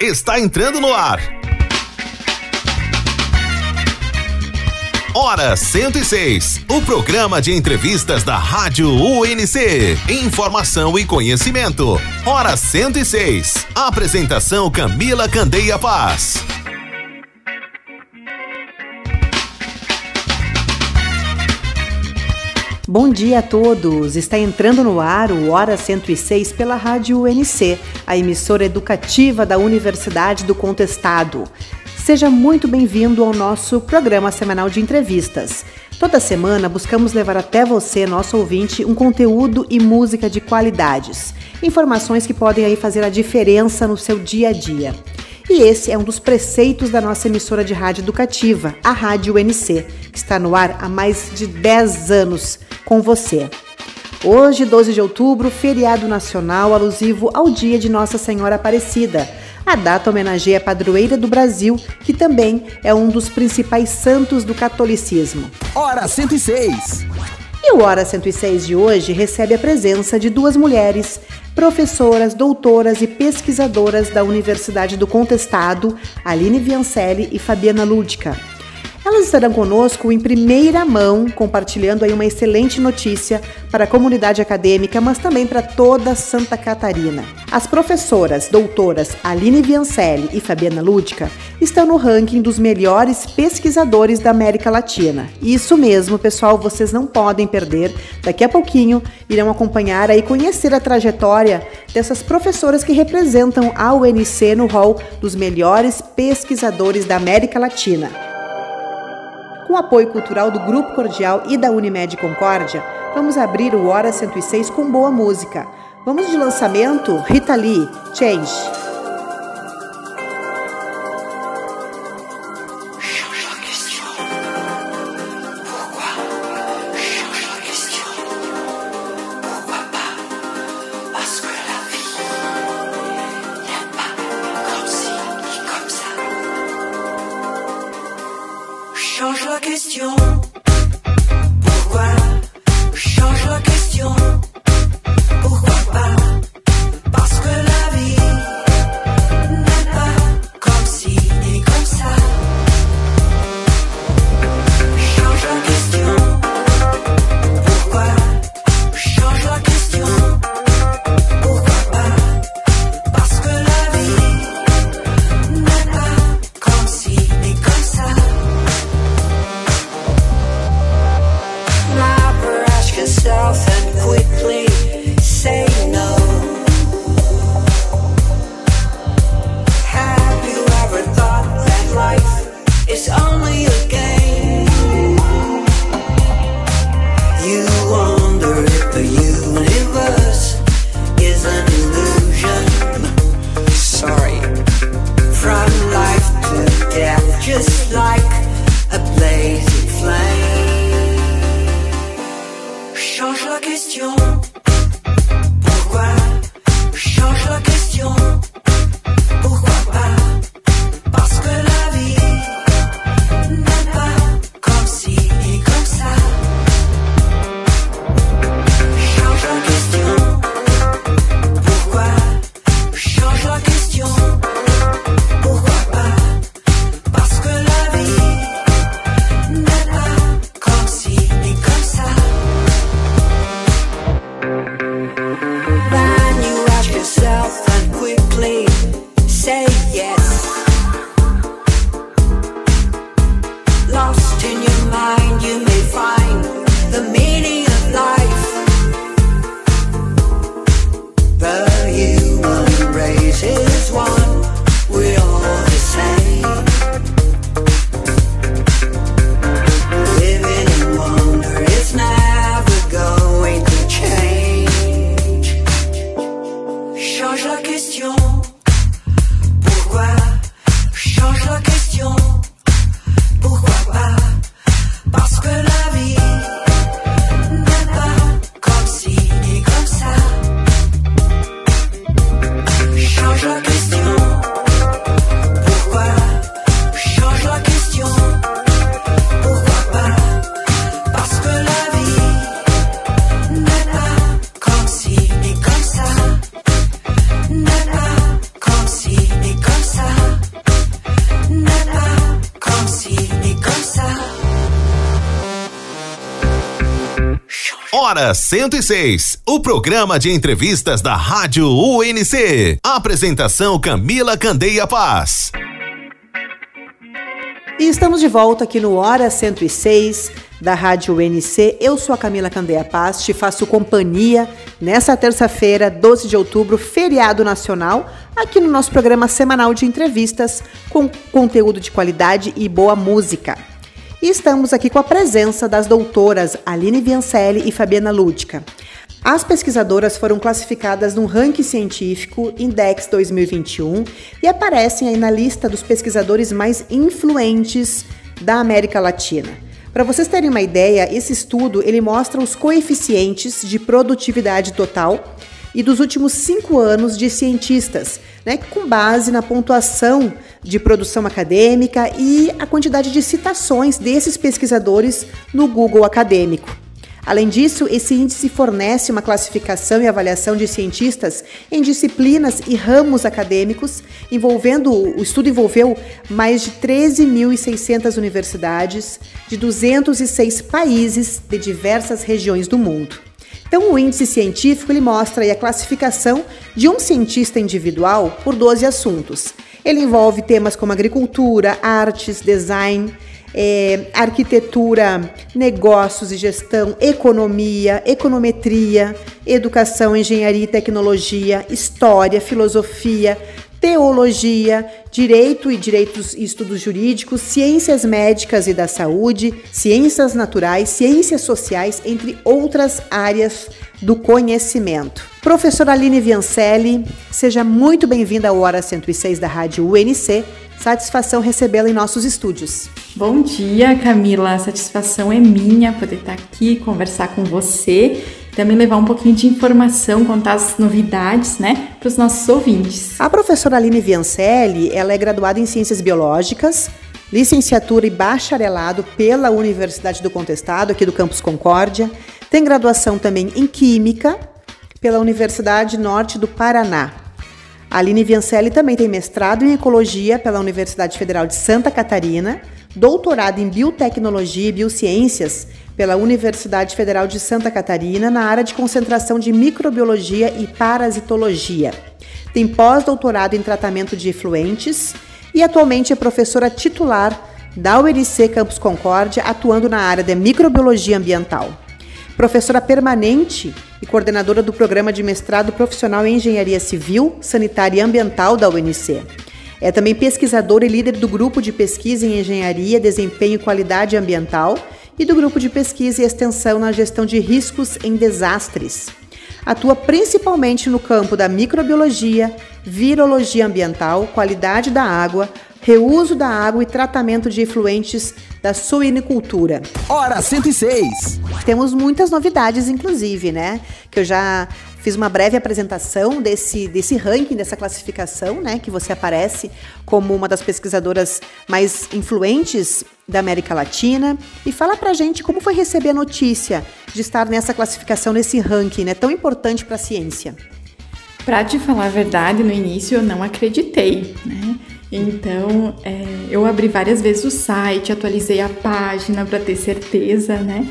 está entrando no ar. Hora 106, o programa de entrevistas da Rádio UNC. Informação e conhecimento. Hora 106. Apresentação Camila Candeia Paz. Bom dia a todos! Está entrando no ar o Hora 106 pela Rádio UNC, a emissora educativa da Universidade do Contestado. Seja muito bem-vindo ao nosso programa semanal de entrevistas. Toda semana buscamos levar até você, nosso ouvinte, um conteúdo e música de qualidades. Informações que podem aí fazer a diferença no seu dia a dia. E esse é um dos preceitos da nossa emissora de rádio educativa, a Rádio UNC, que está no ar há mais de 10 anos com você. Hoje, 12 de outubro, feriado nacional alusivo ao dia de Nossa Senhora Aparecida. A data homenageia a padroeira do Brasil, que também é um dos principais santos do catolicismo. Hora 106. E o Hora 106 de hoje recebe a presença de duas mulheres, professoras, doutoras e pesquisadoras da Universidade do Contestado, Aline Viancelli e Fabiana Lúdica. Elas estarão conosco em primeira mão, compartilhando aí uma excelente notícia para a comunidade acadêmica, mas também para toda Santa Catarina. As professoras doutoras Aline Viancelli e Fabiana Lúdica estão no ranking dos melhores pesquisadores da América Latina. Isso mesmo, pessoal, vocês não podem perder. Daqui a pouquinho irão acompanhar e conhecer a trajetória dessas professoras que representam a UNC no hall dos melhores pesquisadores da América Latina com apoio cultural do Grupo Cordial e da Unimed Concórdia, vamos abrir o Hora 106 com boa música. Vamos de lançamento Rita Lee, Change. Hora 106, o programa de entrevistas da Rádio UNC. Apresentação Camila Candeia Paz. E estamos de volta aqui no Hora 106 da Rádio UNC. Eu sou a Camila Candeia Paz, te faço companhia nessa terça-feira, 12 de outubro, feriado nacional, aqui no nosso programa semanal de entrevistas com conteúdo de qualidade e boa música. E estamos aqui com a presença das doutoras Aline Viancelli e Fabiana Lúdica. As pesquisadoras foram classificadas no ranking científico Index 2021 e aparecem aí na lista dos pesquisadores mais influentes da América Latina. Para vocês terem uma ideia, esse estudo ele mostra os coeficientes de produtividade total e dos últimos cinco anos de cientistas, né, com base na pontuação de produção acadêmica e a quantidade de citações desses pesquisadores no Google acadêmico. Além disso, esse índice fornece uma classificação e avaliação de cientistas em disciplinas e ramos acadêmicos, envolvendo o estudo envolveu mais de 13.600 universidades de 206 países de diversas regiões do mundo. Então, o índice científico ele mostra a classificação de um cientista individual por 12 assuntos. Ele envolve temas como agricultura, artes, design, é, arquitetura, negócios e gestão, economia, econometria, educação, engenharia e tecnologia, história, filosofia, teologia, direito e direitos e estudos jurídicos, ciências médicas e da saúde, ciências naturais, ciências sociais, entre outras áreas do conhecimento. Professora Aline Viancelli, seja muito bem-vinda ao Hora 106 da Rádio UNC. Satisfação recebê-la em nossos estúdios. Bom dia, Camila. A satisfação é minha poder estar aqui, conversar com você, também levar um pouquinho de informação, contar as novidades, né, para os nossos ouvintes. A professora Aline Viancelli, ela é graduada em Ciências Biológicas, licenciatura e bacharelado pela Universidade do Contestado, aqui do Campus Concórdia. Tem graduação também em Química pela Universidade Norte do Paraná. A Aline Viancelli também tem mestrado em Ecologia pela Universidade Federal de Santa Catarina, doutorado em Biotecnologia e Biociências pela Universidade Federal de Santa Catarina na área de concentração de Microbiologia e Parasitologia. Tem pós-doutorado em tratamento de efluentes e atualmente é professora titular da UNC Campus Concórdia, atuando na área de microbiologia ambiental professora permanente e coordenadora do programa de mestrado profissional em Engenharia Civil, Sanitária e Ambiental da UNC. É também pesquisadora e líder do grupo de pesquisa em Engenharia, Desempenho e Qualidade Ambiental e do grupo de pesquisa e extensão na gestão de riscos em desastres. Atua principalmente no campo da microbiologia, virologia ambiental, qualidade da água, reuso da água e tratamento de efluentes da suinicultura. Hora 106. Temos muitas novidades, inclusive, né? Que eu já fiz uma breve apresentação desse, desse ranking, dessa classificação, né? Que você aparece como uma das pesquisadoras mais influentes da América Latina. E fala pra gente como foi receber a notícia de estar nessa classificação, nesse ranking, né? Tão importante para a ciência. Para te falar a verdade, no início eu não acreditei, né? Então, é, eu abri várias vezes o site, atualizei a página para ter certeza, né?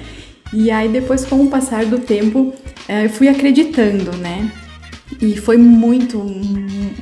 E aí depois, com o passar do tempo, é, eu fui acreditando, né? E foi muito,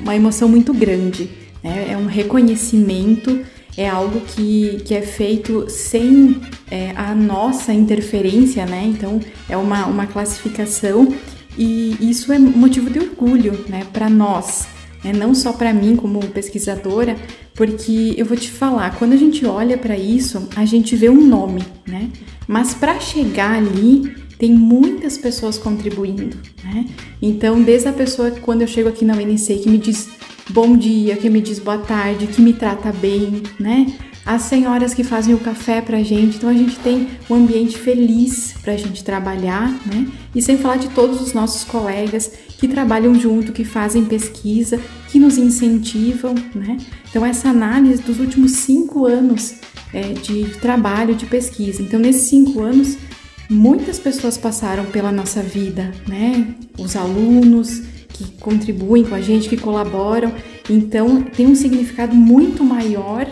uma emoção muito grande. Né? É um reconhecimento, é algo que, que é feito sem é, a nossa interferência, né? Então, é uma, uma classificação e isso é motivo de orgulho, né, para nós né? não só para mim como pesquisadora, porque eu vou te falar, quando a gente olha para isso, a gente vê um nome, né? Mas para chegar ali, tem muitas pessoas contribuindo, né? Então, desde a pessoa quando eu chego aqui na UNC que me diz bom dia, que me diz boa tarde, que me trata bem, né? as senhoras que fazem o café pra gente. Então a gente tem um ambiente feliz pra gente trabalhar, né? E sem falar de todos os nossos colegas que trabalham junto, que fazem pesquisa, que nos incentivam, né? Então essa análise dos últimos cinco anos é, de trabalho, de pesquisa. Então nesses cinco anos muitas pessoas passaram pela nossa vida, né? Os alunos que contribuem com a gente, que colaboram. Então tem um significado muito maior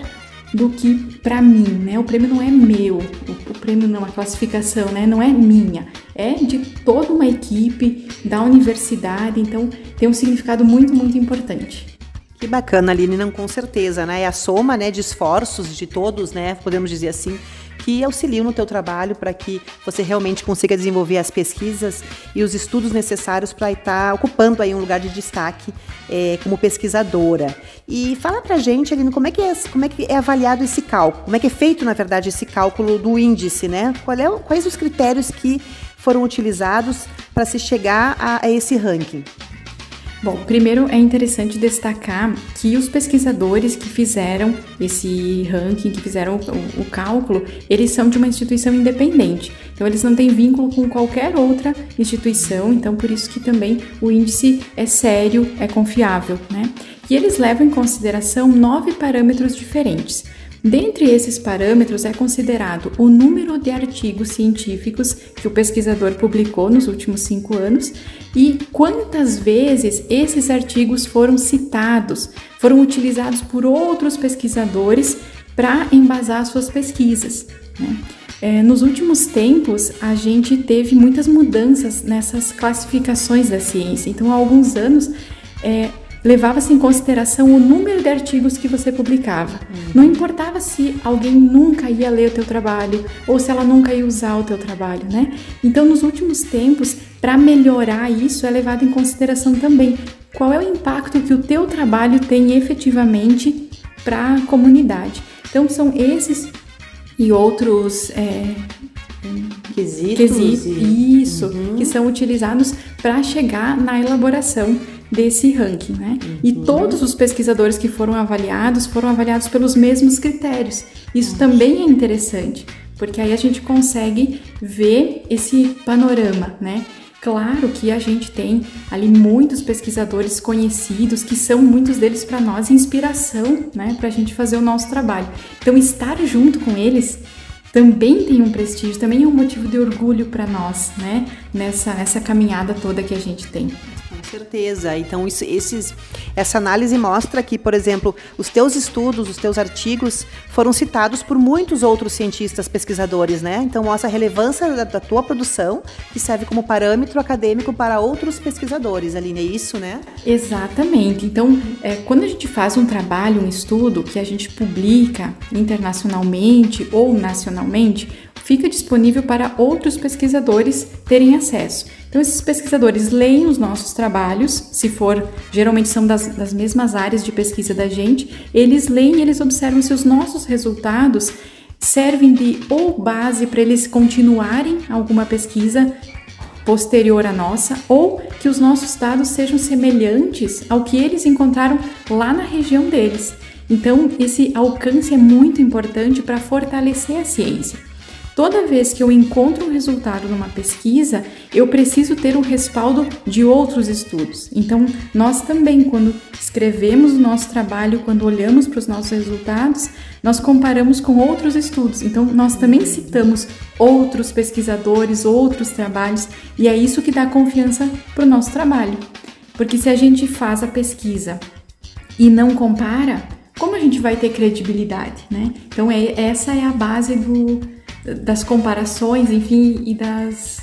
do que para mim, né? O prêmio não é meu, o, prêmio não, a classificação, né? Não é minha, é de toda uma equipe da universidade, então tem um significado muito, muito importante. Que bacana, Aline, não com certeza, né? É a soma, né, de esforços de todos, né? Podemos dizer assim, que auxiliam no teu trabalho para que você realmente consiga desenvolver as pesquisas e os estudos necessários para estar ocupando aí um lugar de destaque é, como pesquisadora. E fala para gente, Aline, como é que é, como é que é avaliado esse cálculo? Como é que é feito, na verdade, esse cálculo do índice, né? É, quais os critérios que foram utilizados para se chegar a, a esse ranking? Bom, primeiro é interessante destacar que os pesquisadores que fizeram esse ranking, que fizeram o, o, cálculo, eles são de uma instituição independente. Então eles não têm vínculo com qualquer outra instituição, então por isso que também o índice é sério, é confiável, né? E eles levam em consideração nove parâmetros diferentes. Dentre esses parâmetros é considerado o número de artigos científicos que o pesquisador publicou nos últimos cinco anos e quantas vezes esses artigos foram citados, foram utilizados por outros pesquisadores para embasar suas pesquisas. Né? É, nos últimos tempos, a gente teve muitas mudanças nessas classificações da ciência. Então, há alguns anos, é, levava-se em consideração o número de artigos que você publicava. Uhum. Não importava se alguém nunca ia ler o teu trabalho ou se ela nunca ia usar o teu trabalho, né? Então, nos últimos tempos, para melhorar isso, é levado em consideração também qual é o impacto que o teu trabalho tem efetivamente para a comunidade. Então, são esses e outros é, quesitos, quesitos e... isso, uhum. que são utilizados para chegar na elaboração desse ranking, né? Uhum. E todos os pesquisadores que foram avaliados foram avaliados pelos mesmos critérios. Isso uhum. também é interessante, porque aí a gente consegue ver esse panorama, né? Claro que a gente tem ali muitos pesquisadores conhecidos que são muitos deles para nós inspiração, né, para a gente fazer o nosso trabalho. Então estar junto com eles também tem um prestígio, também é um motivo de orgulho para nós, né, nessa nessa caminhada toda que a gente tem certeza. Então, isso, esses, essa análise mostra que, por exemplo, os teus estudos, os teus artigos foram citados por muitos outros cientistas, pesquisadores, né? Então, mostra a relevância da, da tua produção, que serve como parâmetro acadêmico para outros pesquisadores, Aline, é isso, né? Exatamente. Então, é, quando a gente faz um trabalho, um estudo que a gente publica internacionalmente ou nacionalmente, fica disponível para outros pesquisadores terem acesso. Então, esses pesquisadores leem os nossos trabalhos, se for, geralmente são das, das mesmas áreas de pesquisa da gente, eles leem e eles observam se os nossos resultados servem de ou base para eles continuarem alguma pesquisa posterior à nossa, ou que os nossos dados sejam semelhantes ao que eles encontraram lá na região deles. Então, esse alcance é muito importante para fortalecer a ciência. Toda vez que eu encontro um resultado numa pesquisa, eu preciso ter o respaldo de outros estudos. Então, nós também, quando escrevemos o nosso trabalho, quando olhamos para os nossos resultados, nós comparamos com outros estudos. Então, nós também citamos outros pesquisadores, outros trabalhos, e é isso que dá confiança para o nosso trabalho. Porque se a gente faz a pesquisa e não compara, como a gente vai ter credibilidade, né? Então, é, essa é a base do, das comparações, enfim, e das,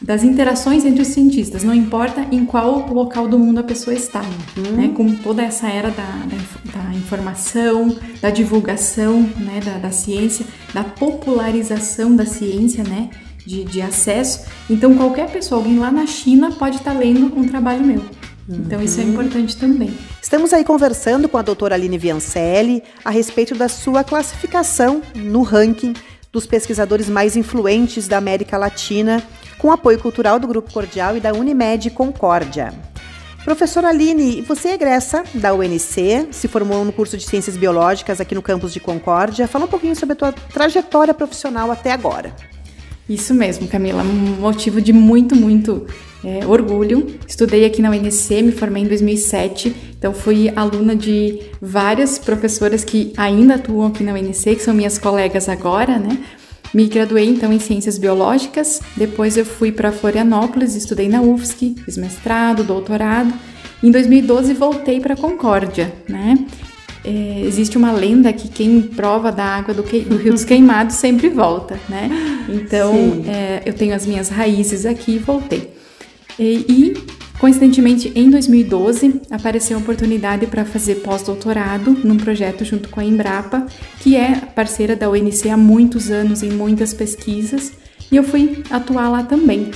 das interações entre os cientistas, não importa em qual local do mundo a pessoa está, uhum. né? Com toda essa era da, da, da informação, da divulgação, né? Da, da, ciência, da popularização da ciência, né? De, de acesso. Então, qualquer pessoa, alguém lá na China, pode estar lendo um trabalho meu. Então, isso é uhum. importante também. Estamos aí conversando com a doutora Aline Viancelli a respeito da sua classificação no ranking dos pesquisadores mais influentes da América Latina, com apoio cultural do Grupo Cordial e da Unimed Concórdia. Professora Aline, você é egressa da UNC, se formou no curso de Ciências Biológicas aqui no campus de Concórdia. Fala um pouquinho sobre a tua trajetória profissional até agora. Isso mesmo, Camila. Um motivo de muito, muito é, orgulho. Estudei aqui na UNC, me formei em 2007, então fui aluna de várias professoras que ainda atuam aqui na UNC, que são minhas colegas agora, né? Me graduei então em Ciências Biológicas, depois eu fui para Florianópolis, estudei na UFSC, fiz mestrado, doutorado. Em 2012 voltei para Concórdia, né? é, existe uma lenda que quem prova da água do, que, do Rio dos Queimados sempre volta, né? Então, é, eu tenho as minhas raízes aqui e voltei. E, e, coincidentemente, em 2012, apareceu a oportunidade para fazer pós-doutorado num projeto junto com a Embrapa, que é parceira da UNC há muitos anos em muitas pesquisas, e eu fui atuar lá também.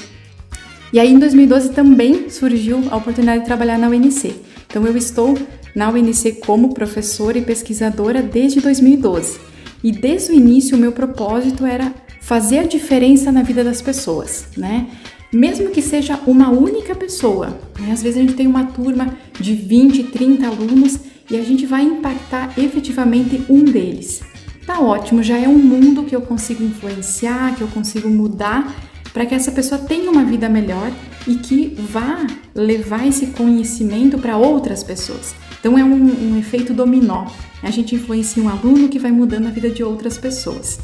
E aí, em 2012, também surgiu a oportunidade de trabalhar na UNC. Então, eu estou na UNC como professora e pesquisadora desde 2012. E desde o início, o meu propósito era fazer a diferença na vida das pessoas, né? Mesmo que seja uma única pessoa. Né? Às vezes a gente tem uma turma de 20, 30 alunos e a gente vai impactar efetivamente um deles. Tá ótimo, já é um mundo que eu consigo influenciar, que eu consigo mudar para que essa pessoa tenha uma vida melhor e que vá levar esse conhecimento para outras pessoas. Então é um, um efeito dominó. A gente influencia um aluno que vai mudando a vida de outras pessoas.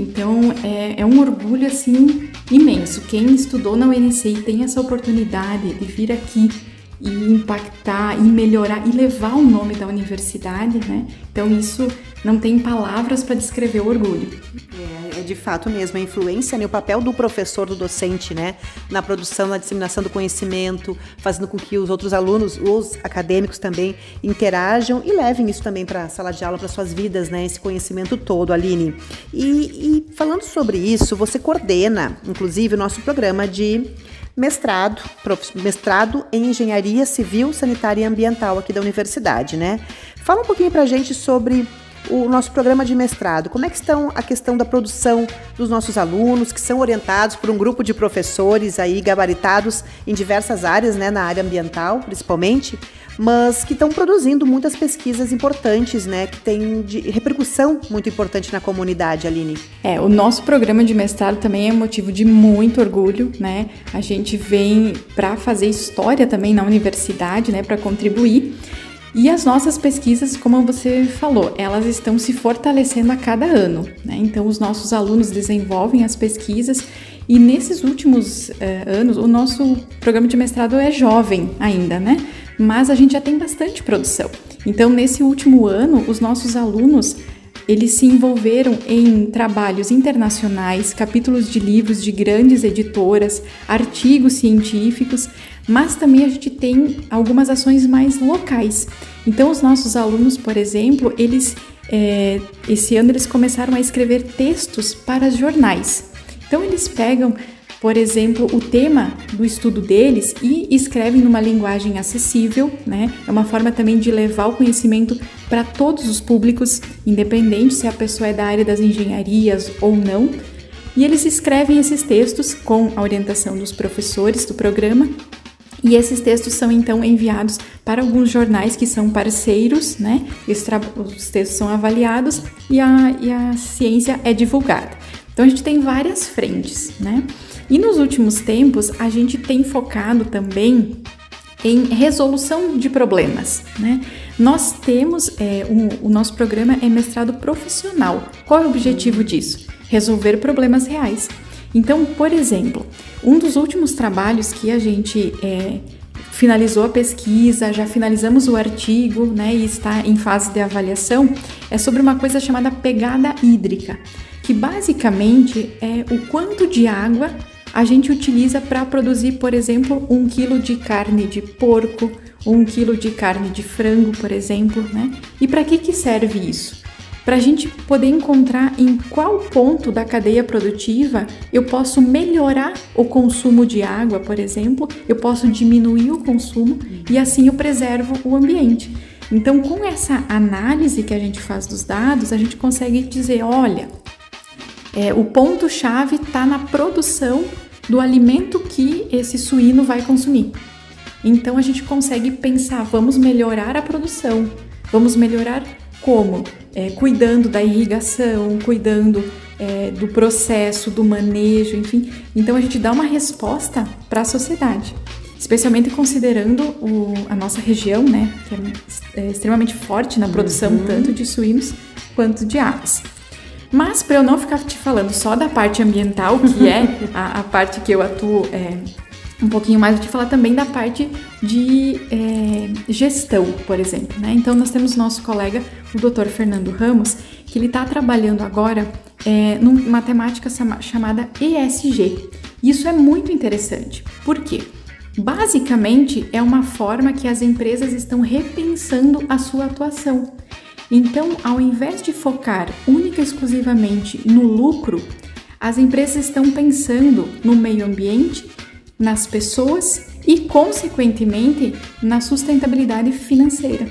Então é, é, um orgulho assim imenso. Quem estudou na UNC e tem essa oportunidade de vir aqui e impactar e melhorar e levar o nome da universidade, né? Então isso não tem palavras para descrever o orgulho. É, é, de fato mesmo a influência, né, o papel do professor, do docente, né, na produção, na disseminação do conhecimento, fazendo com que os outros alunos, os acadêmicos também interajam e levem isso também para a sala de aula, para suas vidas, né, esse conhecimento todo, Aline. E, e falando sobre isso, você coordena, inclusive, o nosso programa de mestrado, mestrado em Engenharia Civil, Sanitária e Ambiental aqui da universidade, né? Fala um pouquinho para a gente sobre o nosso programa de mestrado. Como é que estão a questão da produção dos nossos alunos, que são orientados por um grupo de professores aí gabaritados em diversas áreas, né, na área ambiental, principalmente, mas que estão produzindo muitas pesquisas importantes, né, que têm repercussão muito importante na comunidade, Aline. É, o nosso programa de mestrado também é motivo de muito orgulho, né? A gente vem para fazer história também na universidade, né, para contribuir. E as nossas pesquisas, como você falou, elas estão se fortalecendo a cada ano. Né? Então, os nossos alunos desenvolvem as pesquisas e nesses últimos eh, anos, o nosso programa de mestrado é jovem ainda, né? Mas a gente já tem bastante produção. Então, nesse último ano, os nossos alunos eles se envolveram em trabalhos internacionais, capítulos de livros de grandes editoras, artigos científicos, mas também a gente tem algumas ações mais locais. Então, os nossos alunos, por exemplo, eles é, esse ano eles começaram a escrever textos para jornais. Então, eles pegam, por exemplo, o tema do estudo deles e escrevem numa linguagem acessível, né? É uma forma também de levar o conhecimento para todos os públicos, independente se a pessoa é da área das engenharias ou não. E eles escrevem esses textos com a orientação dos professores do programa e esses textos são então enviados para alguns jornais que são parceiros, né? Os textos são avaliados e a, e a ciência é divulgada. Então a gente tem várias frentes, né? E nos últimos tempos a gente tem focado também em resolução de problemas, né? Nós temos é, um, o nosso programa é mestrado profissional. Qual é o objetivo disso? Resolver problemas reais. Então, por exemplo, um dos últimos trabalhos que a gente é, finalizou a pesquisa, já finalizamos o artigo né, e está em fase de avaliação, é sobre uma coisa chamada pegada hídrica, que basicamente é o quanto de água a gente utiliza para produzir, por exemplo, um quilo de carne de porco, um quilo de carne de frango, por exemplo, né? E para que, que serve isso? Para a gente poder encontrar em qual ponto da cadeia produtiva eu posso melhorar o consumo de água, por exemplo, eu posso diminuir o consumo e assim eu preservo o ambiente. Então, com essa análise que a gente faz dos dados, a gente consegue dizer: olha, é, o ponto-chave está na produção do alimento que esse suíno vai consumir. Então, a gente consegue pensar: vamos melhorar a produção, vamos melhorar como? É, cuidando da irrigação, cuidando é, do processo, do manejo, enfim. Então a gente dá uma resposta para a sociedade, especialmente considerando o, a nossa região, né, que é, é extremamente forte na produção uhum. tanto de suínos quanto de aves. Mas para eu não ficar te falando só da parte ambiental, que é a, a parte que eu atuo é, um pouquinho mais, vou te falar também da parte de é, gestão, por exemplo. Né? Então, nós temos nosso colega, o Dr. Fernando Ramos, que ele está trabalhando agora é, numa temática chamada ESG. Isso é muito interessante. Por quê? Basicamente, é uma forma que as empresas estão repensando a sua atuação. Então, ao invés de focar única e exclusivamente no lucro, as empresas estão pensando no meio ambiente, nas pessoas e, consequentemente, na sustentabilidade financeira.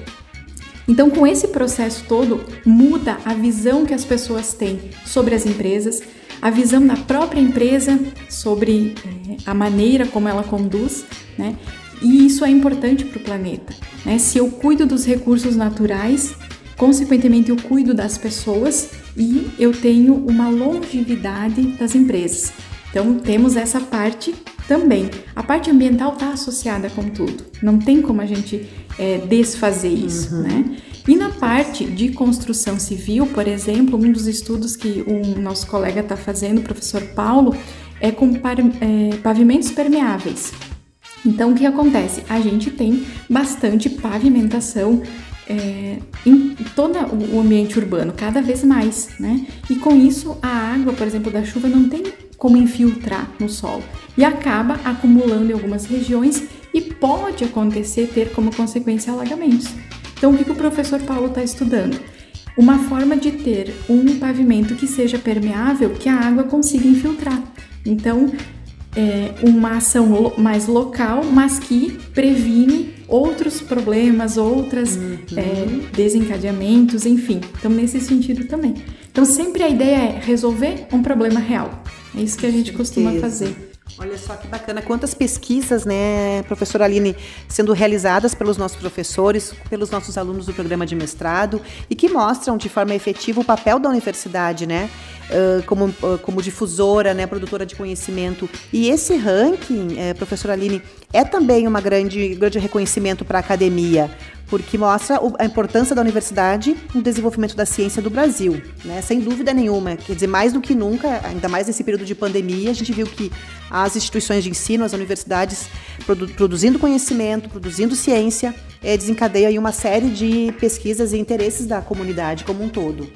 Então, com esse processo todo, muda a visão que as pessoas têm sobre as empresas, a visão da própria empresa sobre é, a maneira como ela conduz, né? E isso é importante para o planeta. Né? Se eu cuido dos recursos naturais, consequentemente eu cuido das pessoas e eu tenho uma longevidade das empresas. Então temos essa parte também. A parte ambiental está associada com tudo. Não tem como a gente é, desfazer isso, uhum. né? E na parte de construção civil, por exemplo, um dos estudos que o nosso colega está fazendo, o professor Paulo, é com é, pavimentos permeáveis. Então, o que acontece? A gente tem bastante pavimentação é, em todo o ambiente urbano, cada vez mais, né? E com isso, a água, por exemplo, da chuva não tem como infiltrar no solo e acaba acumulando em algumas regiões e pode acontecer ter como consequência alagamentos. Então, o que, que o professor Paulo está estudando? Uma forma de ter um pavimento que seja permeável, que a água consiga infiltrar. Então, é uma ação mais local, mas que previne outros problemas, outros uhum. é, desencadeamentos, enfim. Então, nesse sentido também. Então, sempre a ideia é resolver um problema real. É isso que a gente costuma fazer. Olha só que bacana, quantas pesquisas, né, professora Aline, sendo realizadas pelos nossos professores, pelos nossos alunos do programa de mestrado e que mostram de forma efetiva o papel da universidade, né, como, como difusora, né, produtora de conhecimento. E esse ranking, é, professora Aline, é também uma grande, grande reconhecimento para a academia, porque mostra a importância da universidade no desenvolvimento da ciência do Brasil, né? Sem dúvida nenhuma. Quer dizer, mais do que nunca, ainda mais nesse período de pandemia, a gente viu que as instituições de ensino, as universidades, produ produzindo conhecimento, produzindo ciência, é, desencadeia uma série de pesquisas e interesses da comunidade como um todo.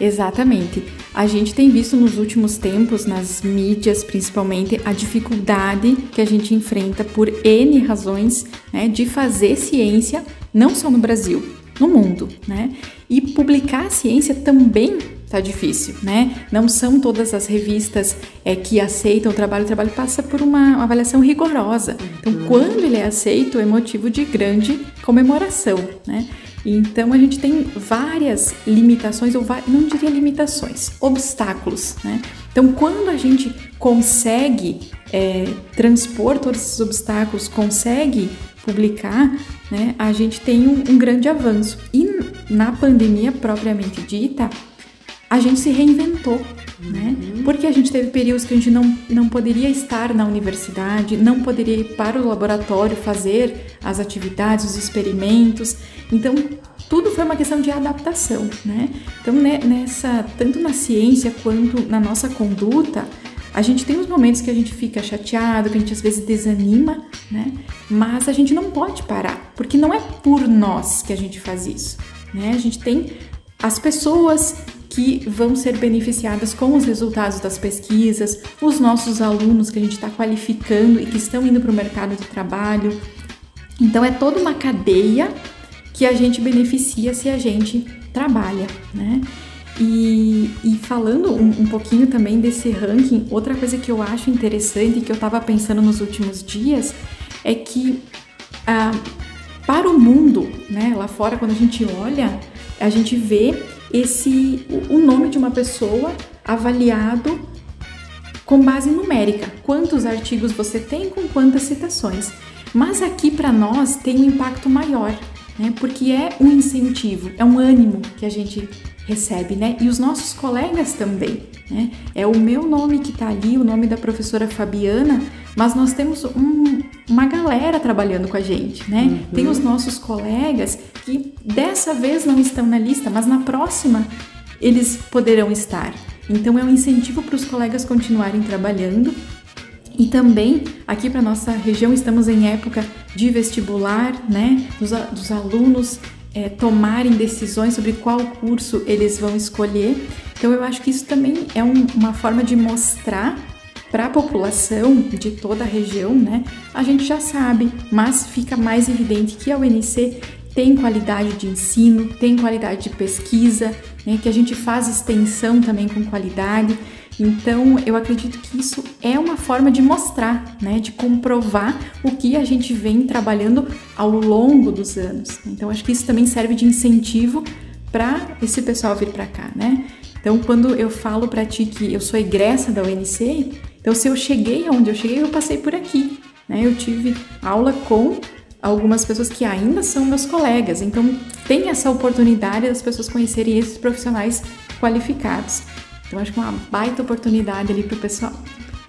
Exatamente. A gente tem visto nos últimos tempos, nas mídias principalmente, a dificuldade que a gente enfrenta por N razões né, de fazer ciência, não só no Brasil, no mundo, né? E publicar ciência também tá difícil, né? Não são todas as revistas é, que aceitam o trabalho, o trabalho passa por uma, uma avaliação rigorosa. Então, uhum. quando ele é aceito, é motivo de grande comemoração, né? Então a gente tem várias limitações, ou não diria limitações, obstáculos, né? Então quando a gente consegue é, transpor todos esses obstáculos, consegue publicar, né, a gente tem um, um grande avanço. E na pandemia propriamente dita, a gente se reinventou, né? Porque a gente teve períodos que a gente não, não poderia estar na universidade, não poderia ir para o laboratório fazer as atividades, os experimentos. Então, tudo foi uma questão de adaptação, né? Então, né, nessa, tanto na ciência quanto na nossa conduta, a gente tem os momentos que a gente fica chateado, que a gente às vezes desanima, né? Mas a gente não pode parar, porque não é por nós que a gente faz isso, né? A gente tem as pessoas que vão ser beneficiadas com os resultados das pesquisas, os nossos alunos que a gente está qualificando e que estão indo para o mercado de trabalho. Então é toda uma cadeia que a gente beneficia se a gente trabalha, né? E, e falando um, um, pouquinho também desse ranking, outra coisa que eu acho interessante e que eu estava pensando nos últimos dias é que ah, para o mundo, né, lá fora, quando a gente olha, a gente vê esse o nome de uma pessoa avaliado com base numérica. Quantos artigos você tem com quantas citações. Mas aqui para nós tem um impacto maior, né? Porque é um incentivo, é um ânimo que a gente recebe, né? E os nossos colegas também, né? É o meu nome que está ali, o nome da professora Fabiana, mas nós temos um, uma galera trabalhando com a gente, né? Uhum. Tem os nossos colegas que dessa vez não estão na lista, mas na próxima eles poderão estar. Então é um incentivo para os colegas continuarem trabalhando E também aqui para nossa região estamos em época de vestibular, né? Dos, dos alunos é, tomarem decisões sobre qual curso eles vão escolher. Então eu acho que isso também é um, uma forma de mostrar para a população de toda a região, né? A gente já sabe, mas fica mais evidente que a UNC tem qualidade de ensino, tem qualidade de pesquisa, né? que a gente faz extensão também com qualidade. Então, eu acredito que isso é uma forma de mostrar, né, de comprovar o que a gente vem trabalhando ao longo dos anos. Então, acho que isso também serve de incentivo para esse pessoal vir para cá, né? Então, quando eu falo para ti que eu sou egressa da UNC, então se eu cheguei aonde eu cheguei, eu passei por aqui, né? Eu tive aula com algumas pessoas que ainda são meus colegas. Então, tem essa oportunidade das pessoas conhecerem esses profissionais qualificados. Então, acho que é uma baita oportunidade ali para o pessoal.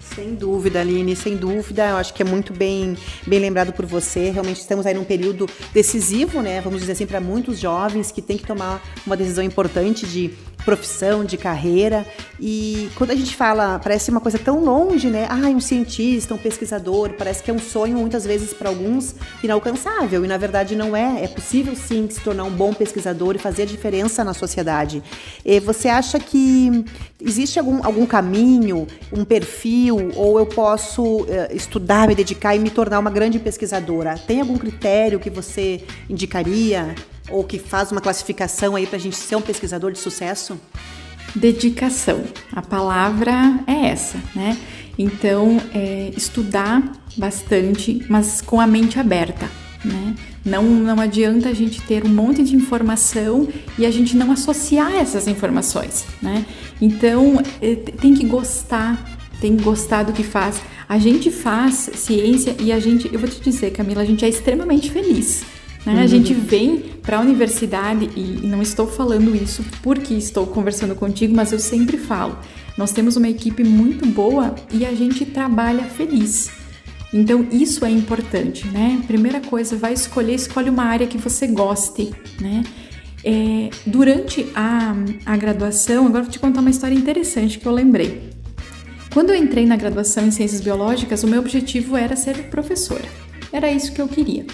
Sem dúvida, Aline, sem dúvida. Eu acho que é muito bem, bem lembrado por você. Realmente estamos aí num período decisivo, né? Vamos dizer assim, para muitos jovens que têm que tomar uma decisão importante de profissão, de carreira. E quando a gente fala, parece uma coisa tão longe, né? Ah, um cientista, um pesquisador, parece que é um sonho muitas vezes para alguns inalcançável. E na verdade não é. É possível sim se tornar um bom pesquisador e fazer diferença na sociedade. E você acha que existe algum, algum caminho, um perfil, ou eu posso uh, estudar, me dedicar e me tornar uma grande pesquisadora? Tem algum critério que você indicaria? Ou que faz uma classificação aí para a gente ser um pesquisador de sucesso? Dedicação. A palavra é essa, né? Então, é, estudar bastante, mas com a mente aberta, né? Não, não adianta a gente ter um monte de informação e a gente não associar essas informações, né? Então, é, tem que gostar, tem que gostar do que faz. A gente faz ciência e a gente, eu vou te dizer, Camila, a gente é extremamente feliz né? Uhum. A gente vem para a universidade e não estou falando isso porque estou conversando contigo, mas eu sempre falo. Nós temos uma equipe muito boa e a gente trabalha feliz. Então isso é importante, né? Primeira coisa, vai escolher, escolhe uma área que você goste, né? É, durante a, a graduação, agora vou te contar uma história interessante que eu lembrei. Quando eu entrei na graduação em Ciências Biológicas, o meu objetivo era ser professora. Era isso que eu queria.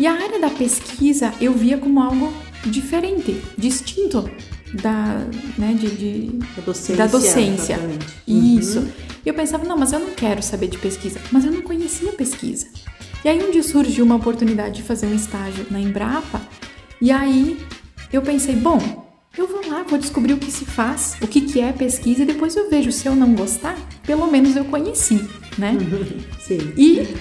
E a área da pesquisa eu via como algo diferente, distinto da, né, de, de da docência. Da docência. Isso. Uhum. E eu pensava, não, mas eu não quero saber de pesquisa. Mas eu não conhecia pesquisa. E aí um dia surgiu uma oportunidade de fazer um estágio na Embrapa. E aí eu pensei, bom, eu vou lá, vou descobrir o que se faz, o que, que é pesquisa e depois eu vejo se eu não gostar, pelo menos eu conheci, né? Sim. E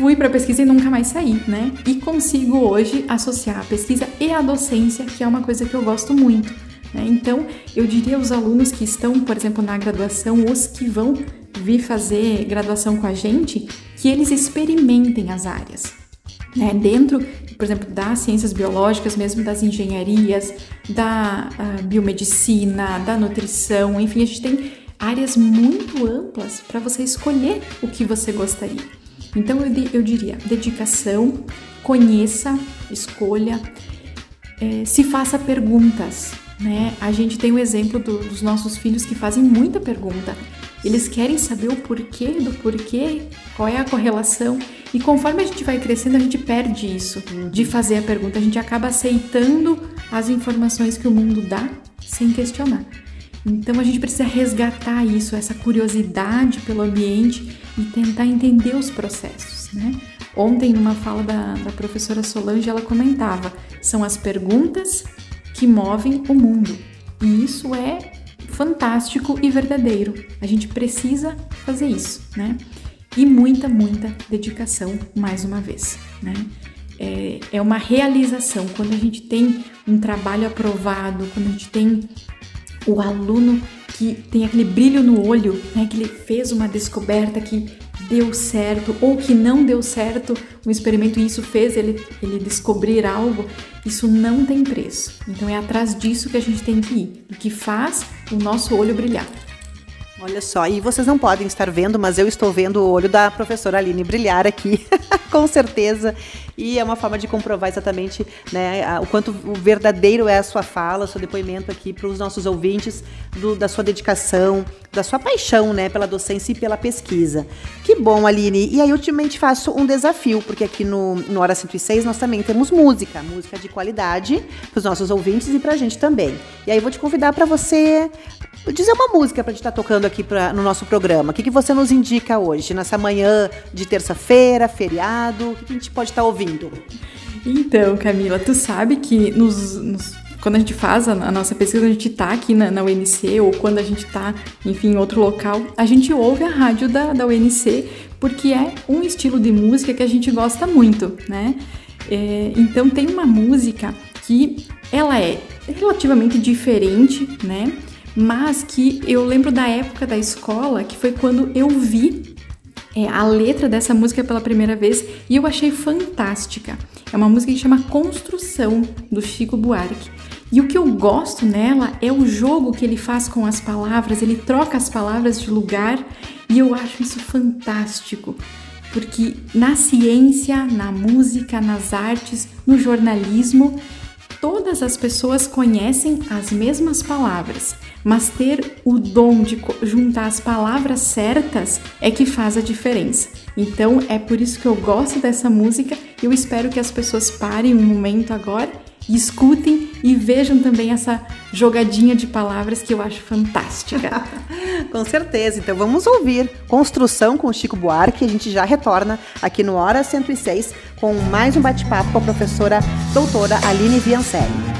fui para pesquisa e nunca mais saí, né? E consigo hoje associar a pesquisa e a docência, que é uma coisa que eu gosto muito. Né? Então, eu diria aos alunos que estão, por exemplo, na graduação, os que vão vir fazer graduação com a gente, que eles experimentem as áreas. Né? Dentro, por exemplo, das ciências biológicas, mesmo das engenharias, da uh, biomedicina, da nutrição, enfim, a gente tem áreas muito amplas para você escolher o que você gostaria. Então eu, eu diria dedicação, conheça, escolha, é, se faça perguntas. Né? A gente tem o exemplo do, dos nossos filhos que fazem muita pergunta. Eles querem saber o porquê do porquê, qual é a correlação. E conforme a gente vai crescendo, a gente perde isso de fazer a pergunta. A gente acaba aceitando as informações que o mundo dá sem questionar. Então a gente precisa resgatar isso, essa curiosidade pelo ambiente e tentar entender os processos, né? Ontem, numa fala da, da professora Solange, ela comentava: são as perguntas que movem o mundo. E isso é fantástico e verdadeiro. A gente precisa fazer isso, né? E muita, muita dedicação, mais uma vez, né? É, é uma realização. Quando a gente tem um trabalho aprovado, quando a gente tem o aluno que tem aquele brilho no olho, né, que ele fez uma descoberta que deu certo ou que não deu certo um experimento e isso fez ele, ele descobrir algo, isso não tem preço. Então é atrás disso que a gente tem que ir, o que faz o nosso olho brilhar. Olha só, e vocês não podem estar vendo, mas eu estou vendo o olho da professora Aline brilhar aqui, com certeza. E é uma forma de comprovar exatamente né, o quanto verdadeiro é a sua fala, o seu depoimento aqui para os nossos ouvintes, do, da sua dedicação, da sua paixão né, pela docência e pela pesquisa. Que bom, Aline. E aí eu te faço um desafio, porque aqui no, no Hora 106 nós também temos música, música de qualidade para os nossos ouvintes e para a gente também. E aí eu vou te convidar para você dizer uma música para a gente estar tá tocando aqui pra, no nosso programa. O que, que você nos indica hoje, nessa manhã de terça-feira, feriado? O que, que a gente pode estar tá ouvindo? Então, Camila, tu sabe que nos, nos quando a gente faz a, a nossa pesquisa, a gente está aqui na, na, UNC ou quando a gente está, enfim, em outro local, a gente ouve a rádio da, da UNC porque é um estilo de música que a gente gosta muito, né? É, então tem uma música que ela é relativamente diferente, né? Mas que eu lembro da época da escola, que foi quando eu vi é, a letra dessa música pela primeira vez e eu achei fantástica. É uma música que chama Construção, do Chico Buarque. E o que eu gosto nela é o jogo que ele faz com as palavras, ele troca as palavras de lugar e eu acho isso fantástico. Porque na ciência, na música, nas artes, no jornalismo, todas as pessoas conhecem as mesmas palavras, mas ter o dom de juntar as palavras certas é que faz a diferença. Então é por isso que eu gosto dessa música e eu espero que as pessoas parem um momento agora escutem e vejam também essa jogadinha de palavras que eu acho fantástica. com certeza. Então vamos ouvir Construção com Chico Buarque. A gente já retorna aqui no Hora 106 com mais um bate-papo com a professora doutora Aline Viancelli.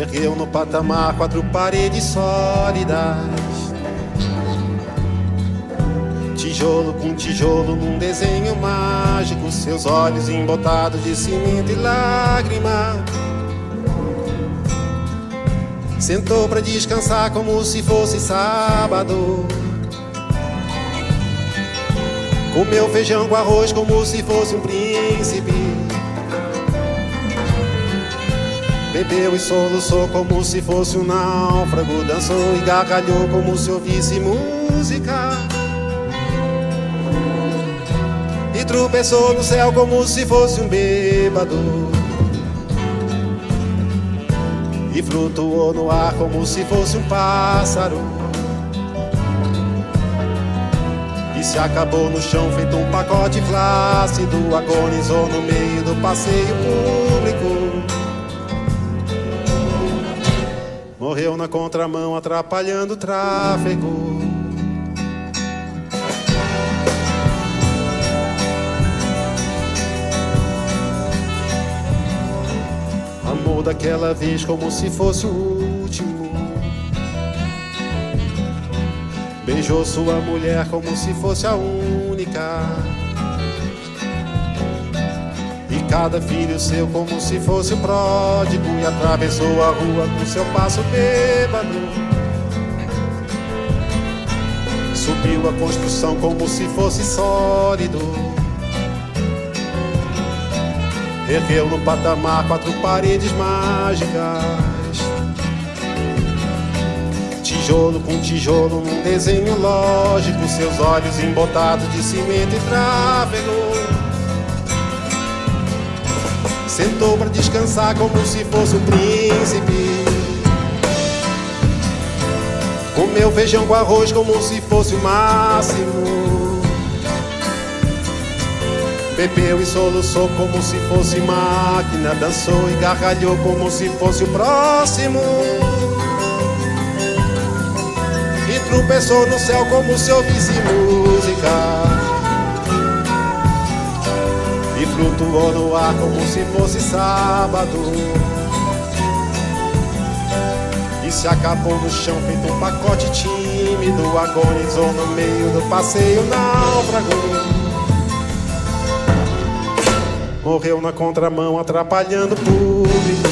Ergueu no patamar quatro paredes sólidas tijolo com tijolo num desenho mágico, seus olhos embotados de cimento e lágrima. Sentou para descansar como se fosse sábado. Comeu feijão com arroz como se fosse um príncipe. Bebeu e soluçou como se fosse um náufrago. Dançou e gargalhou como se ouvisse música. e tropeçou no céu como se fosse um bêbado. E flutuou no ar como se fosse um pássaro. E se acabou no chão feito um pacote flácido. Agonizou no meio do passeio Morreu na contramão atrapalhando o tráfego. daquela vez como se fosse o último. Beijou sua mulher como se fosse a única. Cada filho seu como se fosse o pródigo. E atravessou a rua com seu passo bêbado. Subiu a construção como se fosse sólido Ergueu no patamar quatro paredes mágicas. Tijolo com tijolo num desenho lógico, seus olhos embotados de cimento e tráfego. Sentou para descansar como se fosse um príncipe. Comeu feijão com arroz como se fosse o máximo. Bebeu e soluçou como se fosse máquina, dançou e gargalhou como se fosse o próximo. E tropeçou no céu como se ouvisse música. Flutuou no ar como se fosse sábado. e se acabou no chão feito um pacote tímido, agonizou no meio do passeio, náufrago. Morreu na contramão, atrapalhando o público.